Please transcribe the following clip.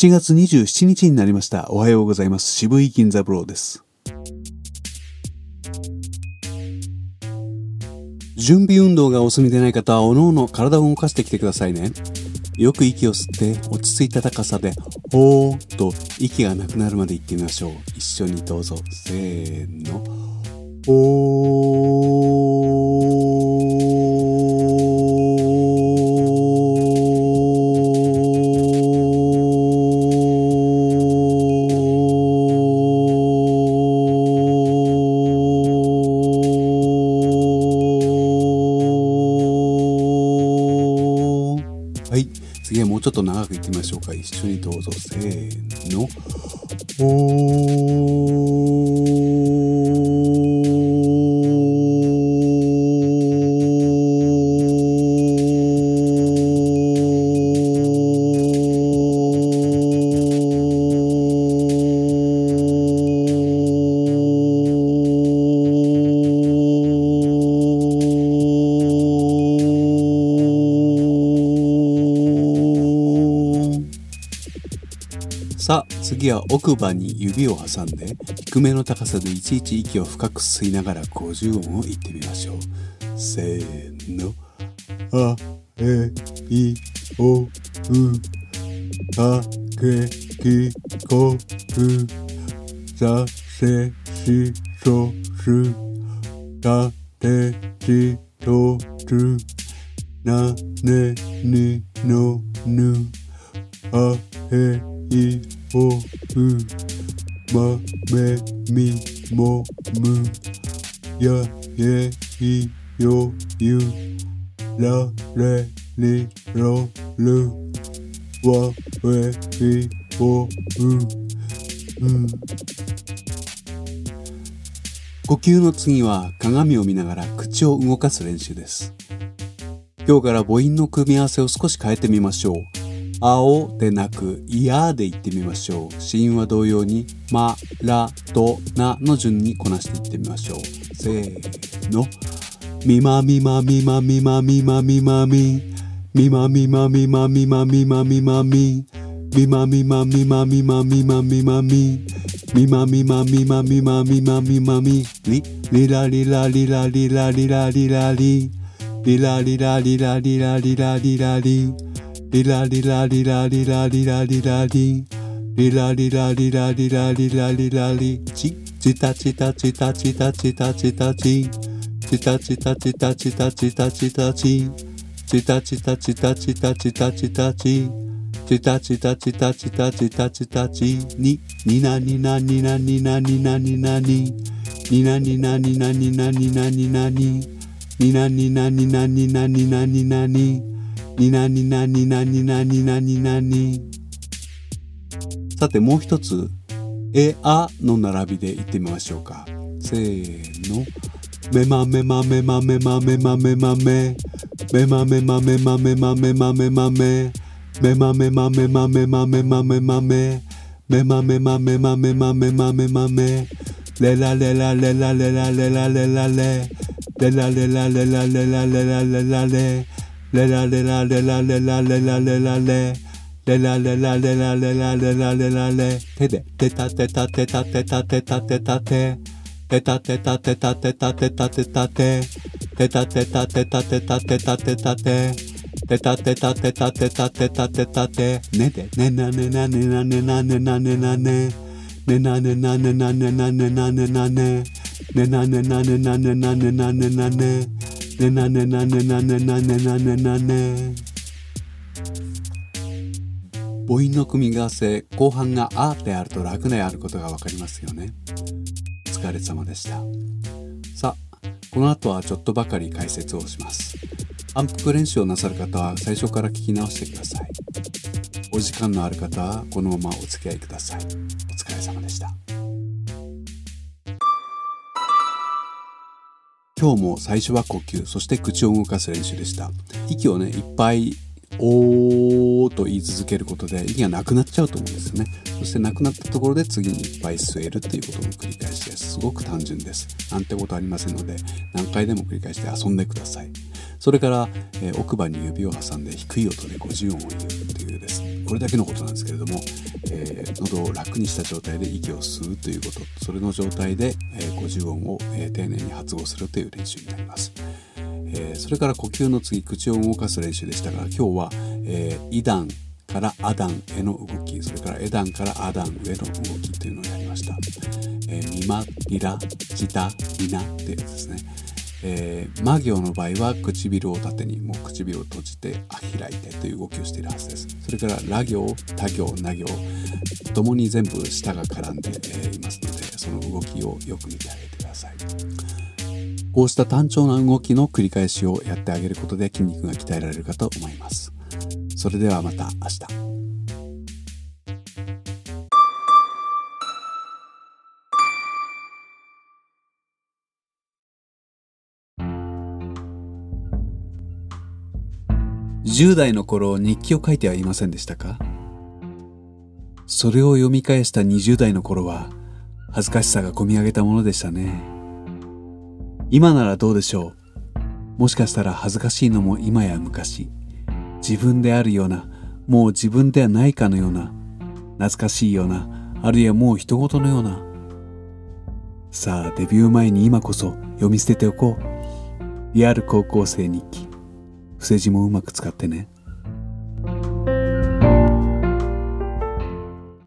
7月27日になりました。おはようございます。渋井銀座ブロです。準備運動がお済みでない方は、おのおの体を動かしてきてくださいね。よく息を吸って、落ち着いた高さで、ほーっと息がなくなるまで言ってみましょう。一緒にどうぞ。せーの。はい。次はもうちょっと長くいきましょうか。一緒にどうぞ。せーの。さあ、次は奥歯に指を挟んで、低めの高さでいちいち息を深く吸いながら50音を言ってみましょう。せーの。あ、え、い、お、う、た、け、き、こ、く、さ、せ、し、そ、す、た、て、ち、と、つ、な、ね、に、の、ぬ、あ、え、い、お、う、ま、め、み、も、む、や、え、い、よ、ゆ、ら、れ、り、ろ、る、わ、え、い、お、う、うん。呼吸の次は鏡を見ながら口を動かす練習です。今日から母音の組み合わせを少し変えてみましょう。青でなく、いやで言ってみましょう。子音は同様に、ま、ら、と、なの順にこなしていってみましょう。せーの。みまみまみまみまみまみまみ。みまみまみまみまみまみまみ。みまみまみまみまみまみまみ。みまみまみまみまみまみまみ。り、りらりらりらりらりらりらり。りらりらりらりらりらりらり。リラリラリラリラリラリラリリラリラリラリラリラリラリチチタチタチタチタチタチタチチタチタチタチタチタチタチチタチタチタチタチタチタチチタチタチタチタチタチタチにになになになになになになにになになになになになになにになになになになになになにになになになになになになにさてもう一つえあの並びで言ってみましょうか。せーの。めまめまめまめまめまめ。まめめまめまめまめまめまめ。まめめまめまめまめまめまめまめ。めまめまめまめまめまめまめ。レラレラレラレラレラレラレ。レラレラレラレラレラレラレ。レラレラレラレラレラレラレレラレラレラレラレラレラレ手でテタテタテタテタテタテタテテタテタテタテタテタテタテテタテタテタテタテタテタテテタテタテタテタテタテタテねでねなねなねなねなねなねなねねなねなねなねなねなねなねねなねなねなねなねなねなねねなねなねなねなねなねなね。母音の組み合わせ後半が「あ」であると楽であることが分かりますよね。お疲れ様でした。さあこの後はちょっとばかり解説をします。反復練習をなさる方は最初から聞き直してください。お時間のある方はこのままお付き合いください。お疲れ様でした。今日も最初は呼吸そして口を動かす練習でした。息をねいっぱいおーと言い続けることで息がなくなっちゃうと思うんですよね。そしてなくなったところで次にいっぱい吸えるっていうことの繰り返しですすごく単純です。なんてことありませんので何回でも繰り返して遊んでください。それから、えー奥歯に指を挟んで低い音で50音を言うっていうですね。これだけのことなんですけれども、えー喉を楽にした状態で息を吸うということ。それの状態で、えー50音を、えー丁寧に発語するという練習になります。えーそれから呼吸の次口を動かす練習でしたが今日は、えー、イダンからアダンへの動き。それからエダンからアダンへの動きというのをやりました、えーミマリラジタミナってやつですね、えー、マ行の場合は唇を縦にもう唇を閉じて開いてという動きをしているはずですそれからラ行タ行ナ行ともに全部舌が絡んで、えいますのでその動きをよく見てあげてくださいこうした単調な動きの繰り返しをやってあげることで筋肉が鍛えられるかと思います。それではまた明日。10代の頃日記を書いてはいませんでしたか？それを読み返した20代の頃は恥ずかしさがこみ上げたものでしたね。今ならどうでしょう？もしかしたら恥ずかしいのも今や昔。自分であるようなもう自分ではないかのような懐かしいようなあるいはもう人事のような。さあデビュー前に今こそ読み捨てておこう。リアル高校生日記。伏せ字もうまく使ってね。